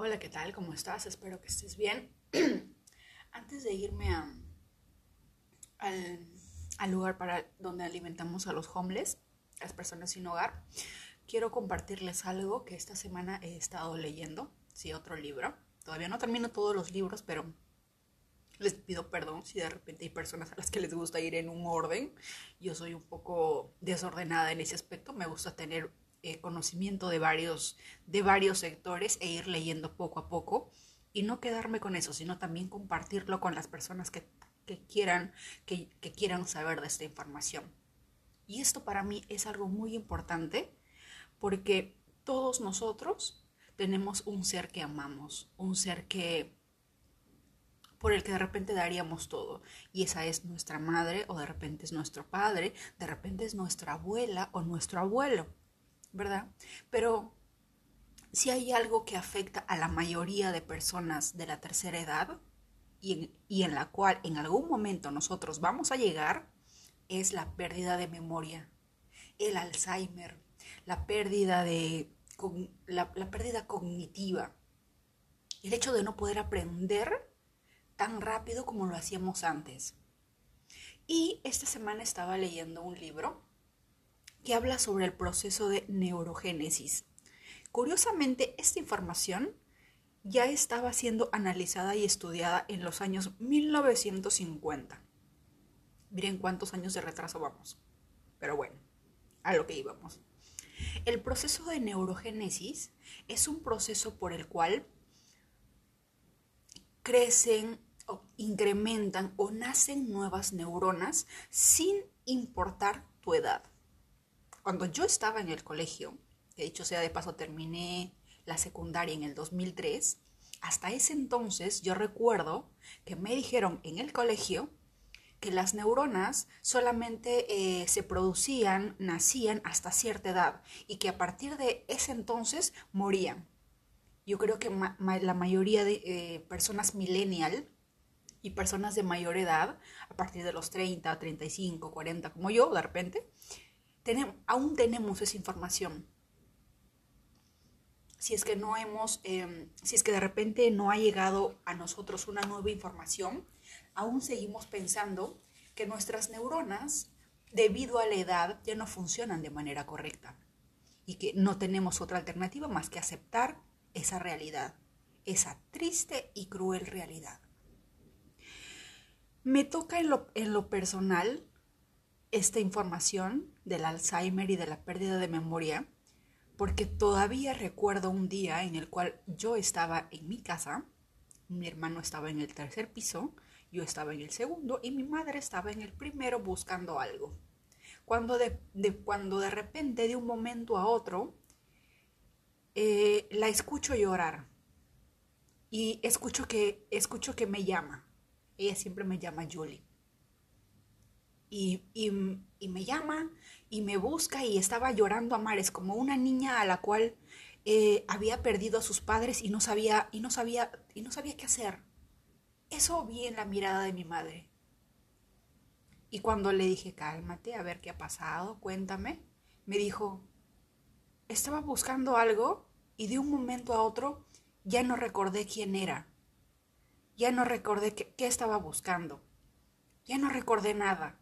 Hola, ¿qué tal? ¿Cómo estás? Espero que estés bien. Antes de irme a, al, al lugar para donde alimentamos a los homeless, las personas sin hogar, quiero compartirles algo que esta semana he estado leyendo. Sí, otro libro. Todavía no termino todos los libros, pero les pido perdón si de repente hay personas a las que les gusta ir en un orden. Yo soy un poco desordenada en ese aspecto. Me gusta tener eh, conocimiento de varios, de varios sectores e ir leyendo poco a poco y no quedarme con eso, sino también compartirlo con las personas que, que quieran, que, quieran saber de esta información. Y esto para mí es algo muy importante porque todos nosotros tenemos un ser que amamos, un ser que por el que de repente daríamos todo. Y esa es nuestra madre o de repente es nuestro padre, de repente es nuestra abuela o nuestro abuelo. ¿Verdad? Pero si hay algo que afecta a la mayoría de personas de la tercera edad y en, y en, la cual en algún momento nosotros vamos a llegar, es la pérdida de memoria, el Alzheimer, la pérdida de la, la pérdida cognitiva, el hecho de no poder aprender tan rápido como lo hacíamos antes. Y esta semana estaba leyendo un libro que habla sobre el proceso de neurogénesis. Curiosamente, esta información ya estaba siendo analizada y estudiada en los años 1950. Miren cuántos años de retraso vamos. Pero bueno, a lo que íbamos. El proceso de neurogénesis es un proceso por el cual crecen o incrementan o nacen nuevas neuronas sin importar tu edad cuando yo estaba en el colegio, que dicho sea de paso terminé la secundaria en el 2003, hasta ese entonces yo recuerdo que me dijeron en el colegio que las neuronas solamente eh, se producían, nacían hasta cierta edad y que a partir de ese entonces morían. Yo creo que la mayoría de eh, personas millennial y personas de mayor edad, a partir de los 30, 35, 40, como yo, de repente, aún tenemos esa información. Si es que no hemos, em, si es que de repente no ha llegado a nosotros una nueva información, aún seguimos pensando que nuestras neuronas, debido a la edad, ya no funcionan de manera correcta y que no tenemos otra alternativa más que aceptar esa realidad, esa triste y cruel realidad. Me toca en lo, en lo personal esta información del Alzheimer y de la pérdida de memoria, porque todavía recuerdo un día en el cual yo estaba en mi casa, mi hermano estaba en el tercer piso, yo estaba en el segundo y mi madre estaba en el primero buscando algo. Cuando de, cuando de repente, de un momento a otro, eh, la escucho llorar y escucho que, escucho que me llama. Ella siempre me llama Julie. Y, y, me llama y me busca y estaba llorando a mares como una niña a la cual eh, había perdido a sus padres y no sabía y no sabía y no sabía qué hacer. Eso vi en la mirada de mi madre. Y cuando le dije, cálmate, a ver qué ha pasado, cuéntame, me dijo, estaba buscando algo y de un momento a otro ya no recordé quién era. Ya no recordé qué, qué estaba buscando. Ya no recordé nada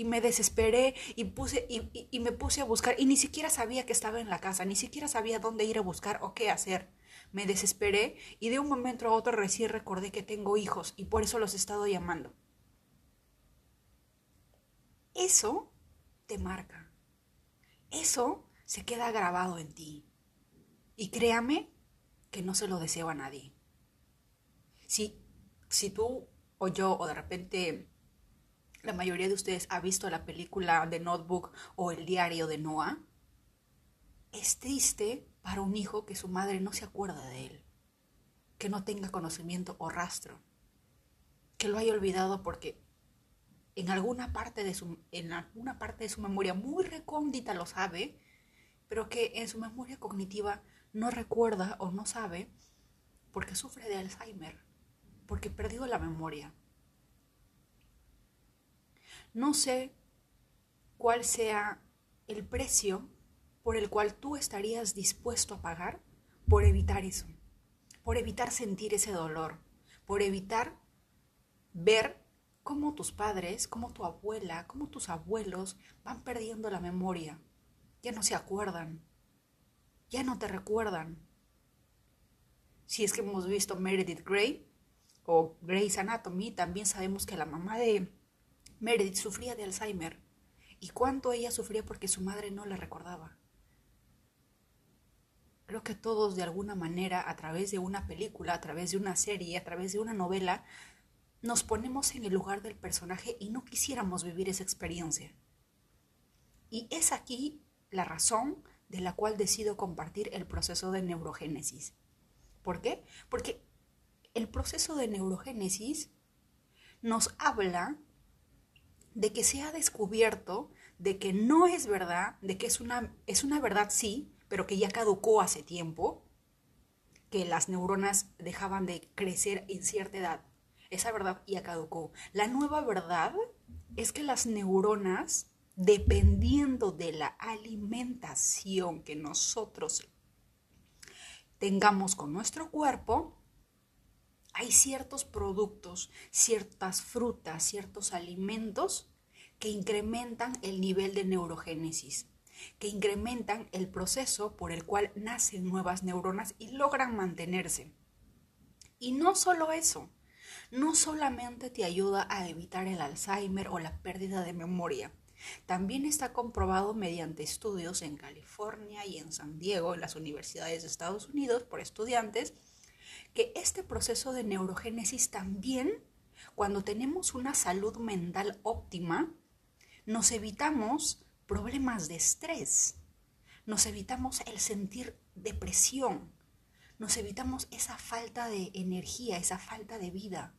y me desesperé y, puse, y, me puse a buscar y ni siquiera sabía que estaba en la casa, ni siquiera sabía dónde ir a buscar o qué hacer. Me desesperé y de un momento a otro recién recordé que tengo hijos y por eso los he estado llamando. Eso te marca. Eso se queda grabado en ti. Y créame que no se lo deseo a nadie. Si, si tú o yo o de repente la mayoría de ustedes ha visto la película de Notebook o el diario de Noah, es triste para un hijo que su madre no se acuerda de él, que no tenga conocimiento o rastro, que lo haya olvidado porque en alguna parte de su, en alguna parte de su memoria muy recóndita lo sabe, pero que en su memoria cognitiva no recuerda o no sabe porque sufre de Alzheimer, porque perdió la memoria. No sé cuál sea el precio por el cual tú estarías dispuesto a pagar por evitar eso. por evitar sentir ese dolor, por evitar ver cómo tus padres, cómo tu abuela, cómo tus abuelos van perdiendo la memoria. Ya no se acuerdan, ya no te recuerdan. Si es que hemos visto Meredith Grey o Grey's Anatomy, también sabemos que la mamá de Meredith sufría de Alzheimer. ¿Y cuánto ella sufría porque su madre no la recordaba? Creo que todos de alguna manera, a través de una película, a través de una serie, a través de una novela, nos ponemos en el lugar del personaje y no quisiéramos vivir esa experiencia. Y es aquí la razón de la cual decido compartir el proceso de neurogénesis. ¿Por qué? Porque el proceso de neurogénesis nos habla de que se ha descubierto de que no es verdad, de que es una, es una verdad sí, pero que ya caducó hace tiempo, que las neuronas dejaban de crecer en cierta edad. Esa verdad ya caducó. La nueva verdad es que las neuronas, dependiendo de la alimentación que nosotros tengamos con nuestro cuerpo, hay ciertos productos, ciertas frutas, ciertos alimentos que incrementan el nivel de neurogénesis que incrementan el proceso por el cual nacen nuevas neuronas y logran mantenerse. Y no solo eso, no solamente te ayuda a evitar el Alzheimer o la pérdida de memoria, también está comprobado mediante estudios en California y en San Diego, en las universidades de Estados Unidos, por estudiantes, que este proceso de neurogénesis también, cuando tenemos una salud mental óptima, nos evitamos problemas de estrés, nos evitamos el sentir depresión, nos evitamos esa falta de energía, esa falta de vida,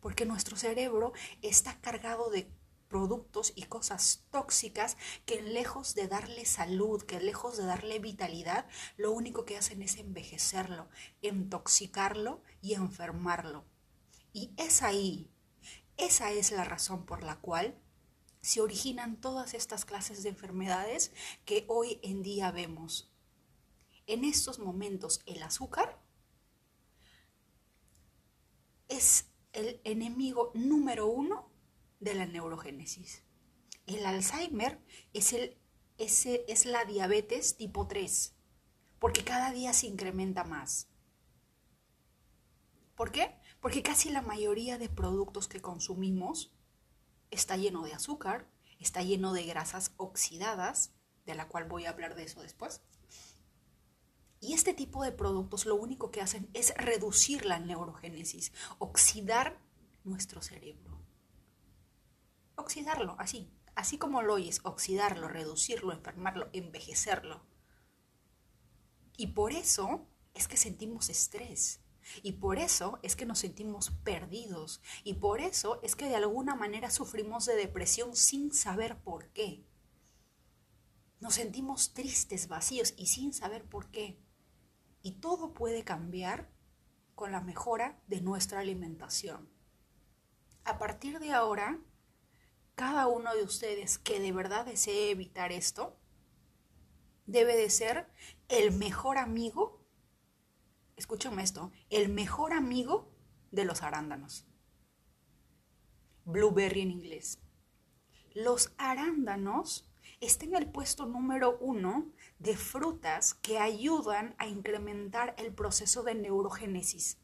porque nuestro cerebro está cargado de productos y cosas tóxicas que lejos de darle salud, que lejos de darle vitalidad, lo único que hacen es envejecerlo, intoxicarlo y enfermarlo. Y es ahí, esa es la razón por la cual se originan todas estas clases de enfermedades que hoy en día vemos. En estos momentos el azúcar es el enemigo número uno de la neurogénesis. El Alzheimer es, el, es la diabetes tipo 3, porque cada día se incrementa más. ¿Por qué? Porque casi la mayoría de productos que consumimos está lleno de azúcar, está lleno de grasas oxidadas, de la cual voy a hablar de eso después. Y este tipo de productos lo único que hacen es reducir la neurogénesis, oxidar nuestro cerebro. Oxidarlo, así, así como lo oyes, oxidarlo, reducirlo, enfermarlo, envejecerlo. Y por eso es que sentimos estrés, y por eso es que nos sentimos perdidos. Y por eso es que de alguna manera sufrimos de depresión sin saber por qué. Nos sentimos tristes, vacíos y sin saber por qué. Y todo puede cambiar con la mejora de nuestra alimentación. A partir de ahora, cada uno de ustedes que de verdad desee evitar esto, debe de ser el mejor amigo escúchame esto, el mejor amigo de los arándanos. Blueberry en inglés. Los arándanos están en el puesto número uno de frutas que ayudan a incrementar el proceso de neurogénesis.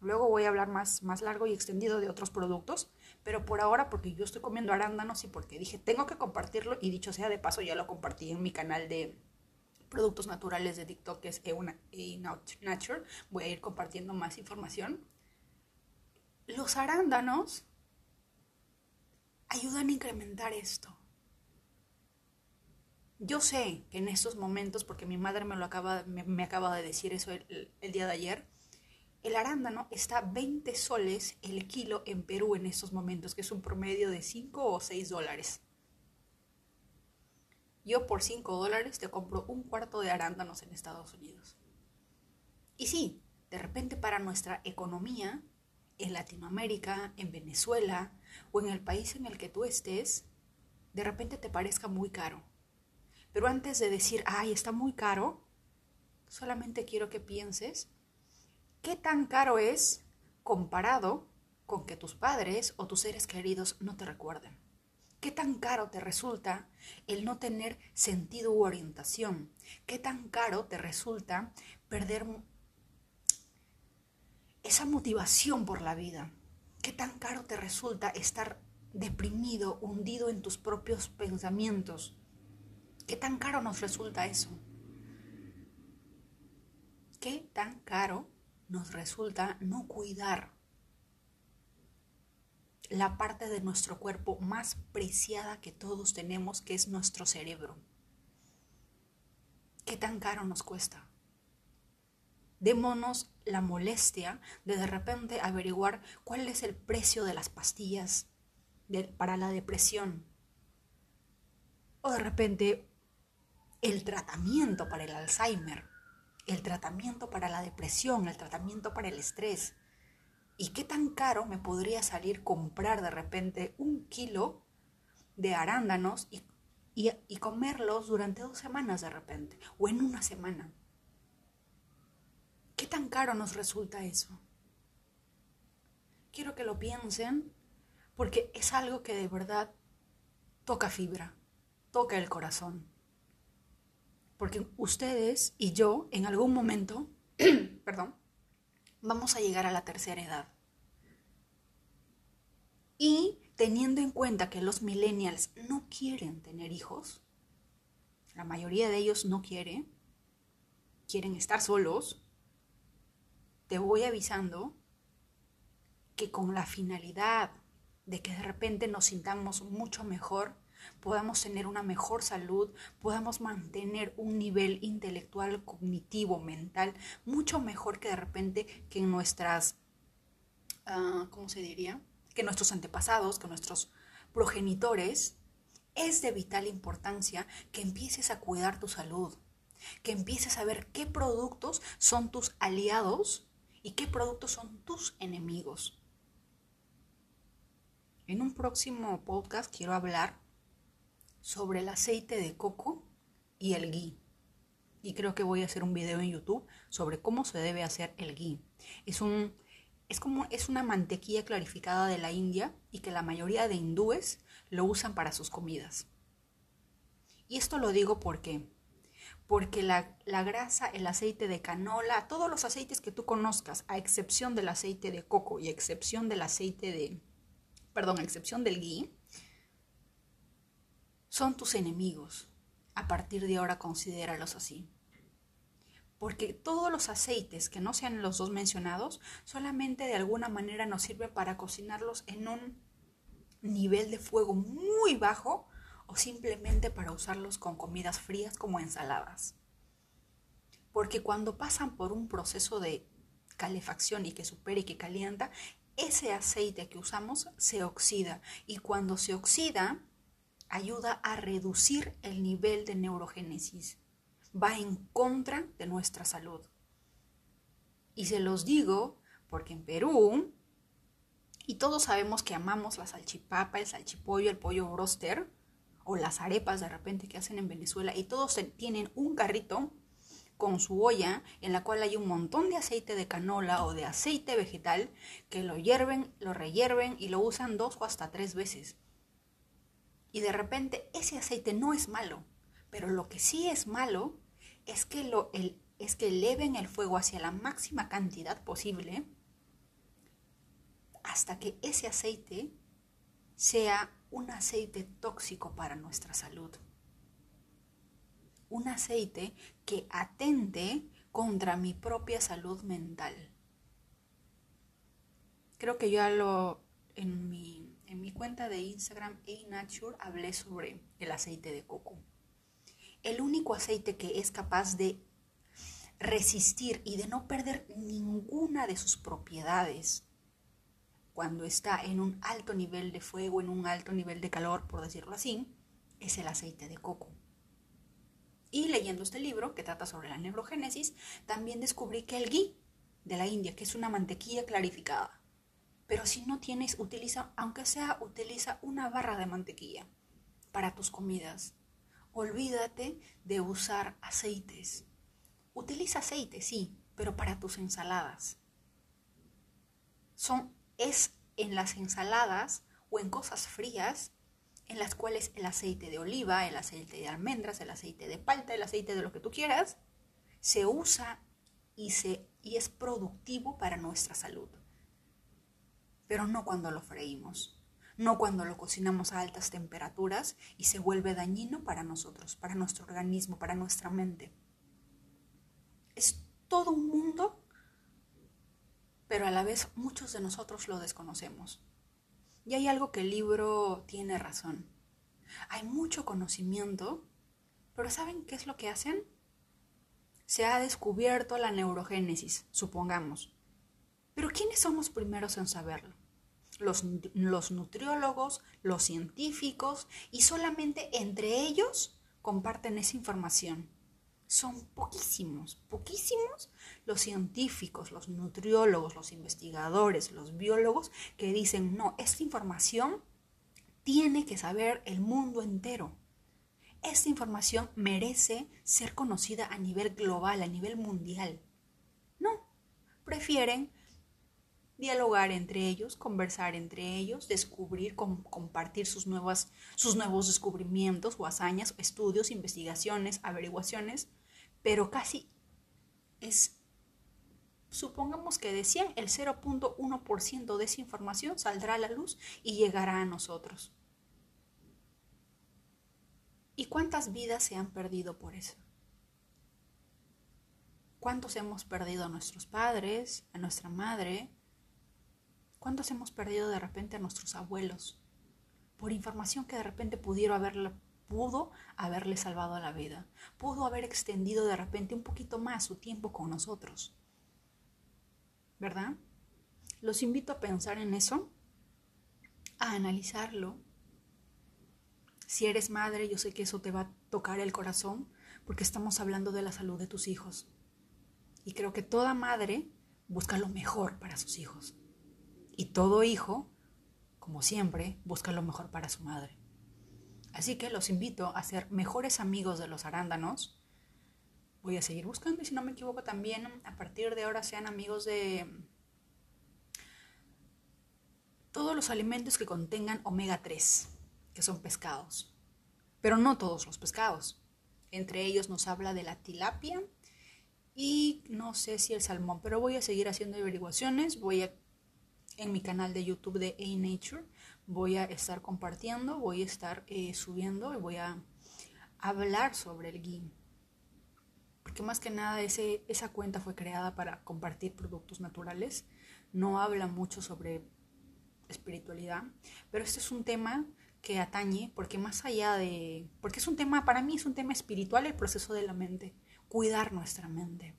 Luego voy a hablar más, más largo y extendido de otros productos, pero por ahora, porque yo estoy comiendo arándanos y porque dije, tengo que compartirlo, y dicho sea de paso, ya lo compartí en mi canal de, productos naturales de TikTok, que es Nature. Voy a ir compartiendo más información. Los arándanos ayudan a incrementar esto. Yo sé que en estos momentos, porque mi madre me lo acaba, me, acaba de decir eso el, día de ayer, el arándano está 20 soles el kilo en Perú en estos momentos, que es un promedio de 5 o 6 dólares. Yo por 5 dólares te compro un cuarto de arándanos en Estados Unidos. Y sí, de repente para nuestra economía, en Latinoamérica, en Venezuela o en el país en el que tú estés, de repente te parezca muy caro. Pero antes de decir, ay, está muy caro, solamente quiero que pienses qué tan caro es comparado con que tus padres o tus seres queridos no te recuerden. ¿Qué tan caro te resulta el no tener sentido u orientación? ¿Qué tan caro te resulta perder esa motivación por la vida? ¿Qué tan caro te resulta estar deprimido, hundido en tus propios pensamientos? ¿Qué tan caro nos resulta eso? ¿Qué tan caro nos resulta no cuidar la parte de nuestro cuerpo más preciada que todos tenemos, que es nuestro cerebro. ¿Qué tan caro nos cuesta? Démonos la molestia de de repente averiguar cuál es el precio de las pastillas para la depresión. O de repente el tratamiento para el Alzheimer, el tratamiento para la depresión, el tratamiento para el estrés. ¿Y qué tan caro me podría salir comprar de repente un kilo de arándanos y, y, comerlos durante dos semanas de repente o en una semana? ¿Qué tan caro nos resulta eso? Quiero que lo piensen porque es algo que de verdad toca fibra, toca el corazón. Porque ustedes y yo en algún momento, perdón, vamos a llegar a la tercera edad. Y teniendo en cuenta que los millennials no quieren tener hijos, la mayoría de ellos no quiere, quieren estar solos, te voy avisando que con la finalidad de que de repente nos sintamos mucho mejor, podamos tener una mejor salud, podamos mantener un nivel intelectual, cognitivo, mental, mucho mejor que de repente que nuestras, uh, ¿cómo se diría? Que nuestros antepasados, que nuestros progenitores, es de vital importancia que empieces a cuidar tu salud, que empieces a ver qué productos son tus aliados y qué productos son tus enemigos. En un próximo podcast quiero hablar sobre el aceite de coco y el ghee. Y creo que voy a hacer un video en YouTube sobre cómo se debe hacer el ghee. Es un es como es una mantequilla clarificada de la India y que la mayoría de hindúes lo usan para sus comidas. Y esto lo digo porque porque la, la, grasa, el aceite de canola, todos los aceites que tú conozcas, a excepción del aceite de coco y a excepción del aceite de, perdón, excepción del ghee, son tus enemigos. A partir de ahora considéralos así. Porque todos los aceites que no sean los dos mencionados solamente de alguna manera nos sirven para cocinarlos en un nivel de fuego muy bajo o simplemente para usarlos con comidas frías como ensaladas. Porque cuando pasan por un proceso de calefacción y que supera y que calienta, ese aceite que usamos se oxida y cuando se oxida ayuda a reducir el nivel de neurogénesis. Va en contra de nuestra salud. Y se los digo porque en Perú, y todos sabemos que amamos la salchipapa, el salchipollo, el pollo broster, o las arepas de repente que hacen en Venezuela, y todos tienen un carrito con su olla en la cual hay un montón de aceite de canola o de aceite vegetal que lo hierven, lo rehierven y lo usan dos o hasta tres veces. Y de repente ese aceite no es malo, pero lo que sí es malo es que, lo, el, es que eleven el fuego hacia la máxima cantidad posible hasta que ese aceite sea un aceite tóxico para nuestra salud. Un aceite que atente contra mi propia salud mental. Creo que ya lo en mi en mi cuenta de Instagram A-Nature hablé sobre el aceite de coco. El único aceite que es capaz de resistir y de no perder ninguna de sus propiedades cuando está en un alto nivel de fuego, en un alto nivel de calor, por decirlo así, es el aceite de coco. Y leyendo este libro que trata sobre la neurogénesis, también descubrí que el ghee de la India, que es una mantequilla clarificada, pero si no tienes, utiliza, aunque sea, utiliza una barra de mantequilla para tus comidas. Olvídate de usar aceites. Utiliza aceite, sí, pero para tus ensaladas. Son, es en las ensaladas o en cosas frías en las cuales el aceite de oliva, el aceite de almendras, el aceite de palta, el aceite de lo que tú quieras, se usa y, se, y es productivo para nuestra salud. Pero no cuando lo freímos, no cuando lo cocinamos a altas temperaturas y se vuelve dañino para nosotros, para nuestro organismo, para nuestra mente. Es todo un mundo, pero a la vez muchos de nosotros lo desconocemos. Y hay algo que el libro tiene razón. Hay mucho conocimiento, pero ¿saben qué es lo que hacen? Se ha descubierto la neurogénesis, supongamos. Pero ¿quiénes son los primeros en saberlo? Los, los nutriólogos, los científicos, y solamente entre ellos comparten esa información son poquísimos, poquísimos los científicos, los nutriólogos, los investigadores, los biólogos que dicen, no, esta información tiene que saber el mundo entero. Esta información merece ser conocida a nivel global, a nivel mundial. No, prefieren dialogar entre ellos, conversar entre ellos, descubrir, compartir sus, sus nuevos descubrimientos o hazañas, estudios, investigaciones, averiguaciones, pero casi es, supongamos que decían, el 0.1% de esa información saldrá a la luz y llegará a nosotros. ¿Y cuántas vidas se han perdido por eso? ¿Cuántos hemos perdido a nuestros padres, a nuestra madre? ¿Cuántos hemos perdido de repente a nuestros abuelos? Por información que de repente pudieron pudo haberle salvado la vida, pudo haber extendido de repente un poquito más su tiempo con nosotros. ¿Verdad? Los invito a pensar en eso, a analizarlo. Si eres madre, yo sé que eso te va a tocar el corazón porque estamos hablando de la salud de tus hijos. Y creo que toda madre busca lo mejor para sus hijos. Y todo hijo, como siempre, busca lo mejor para su madre. Así que los invito a ser mejores amigos de los arándanos. Voy a seguir buscando y si no me equivoco también a partir de ahora sean amigos de todos los alimentos que contengan omega 3, que son pescados. Pero no todos los pescados. Entre ellos nos habla de la tilapia y no sé si el salmón, pero voy a seguir haciendo averiguaciones. Voy a en mi canal de YouTube de A Nature voy a estar compartiendo, voy a estar eh, subiendo y voy a hablar sobre el ghee. Porque más que nada ese, esa cuenta fue creada para compartir productos naturales. No habla mucho sobre espiritualidad, pero este es un tema que atañe, porque más allá de, porque es un tema, para mí es un tema espiritual el proceso de la mente, cuidar nuestra mente.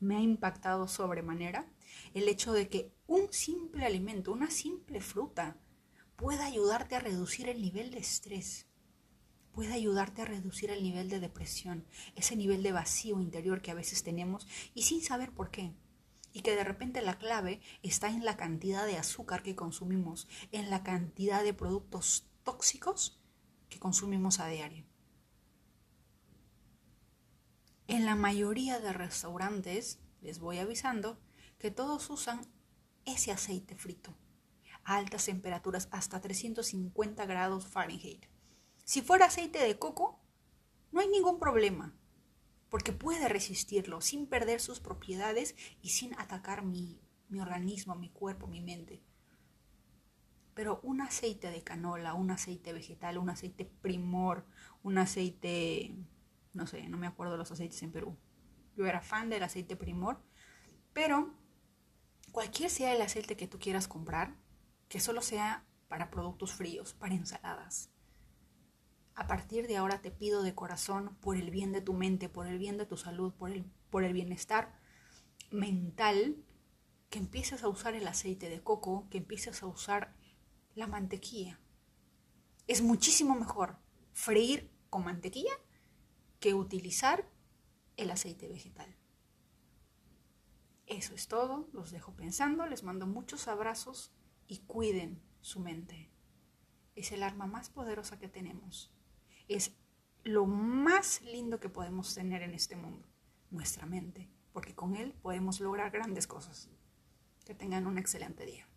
Me ha impactado sobremanera el hecho de que un simple alimento, una simple fruta, puede ayudarte a reducir el nivel de estrés, puede ayudarte a reducir el nivel de depresión, ese nivel de vacío interior que a veces tenemos y sin saber por qué. Y que de repente la clave está en la cantidad de azúcar que consumimos, en la cantidad de productos tóxicos que consumimos a diario. En la mayoría de restaurantes, les voy avisando, que todos usan ese aceite frito a altas temperaturas hasta 350 grados Fahrenheit. Si fuera aceite de coco, no hay ningún problema, porque puede resistirlo sin perder sus propiedades y sin atacar mi, mi organismo, mi cuerpo, mi mente. Pero un aceite de canola, un aceite vegetal, un aceite primor, un aceite, no sé, no me acuerdo los aceites en Perú. Yo era fan del aceite primor, pero cualquier sea el aceite que tú quieras comprar, que solo sea para productos fríos, para ensaladas. A partir de ahora te pido de corazón, por el bien de tu mente, por el bien de tu salud, por el, por el bienestar mental, que empieces a usar el aceite de coco, que empieces a usar la mantequilla. Es muchísimo mejor freír con mantequilla que utilizar el aceite vegetal. Eso es todo, los dejo pensando, les mando muchos abrazos y cuiden su mente. Es el arma más poderosa que tenemos. Es lo más lindo que podemos tener en este mundo. nuestra mente, porque con él podemos lograr grandes cosas. Que tengan un excelente día.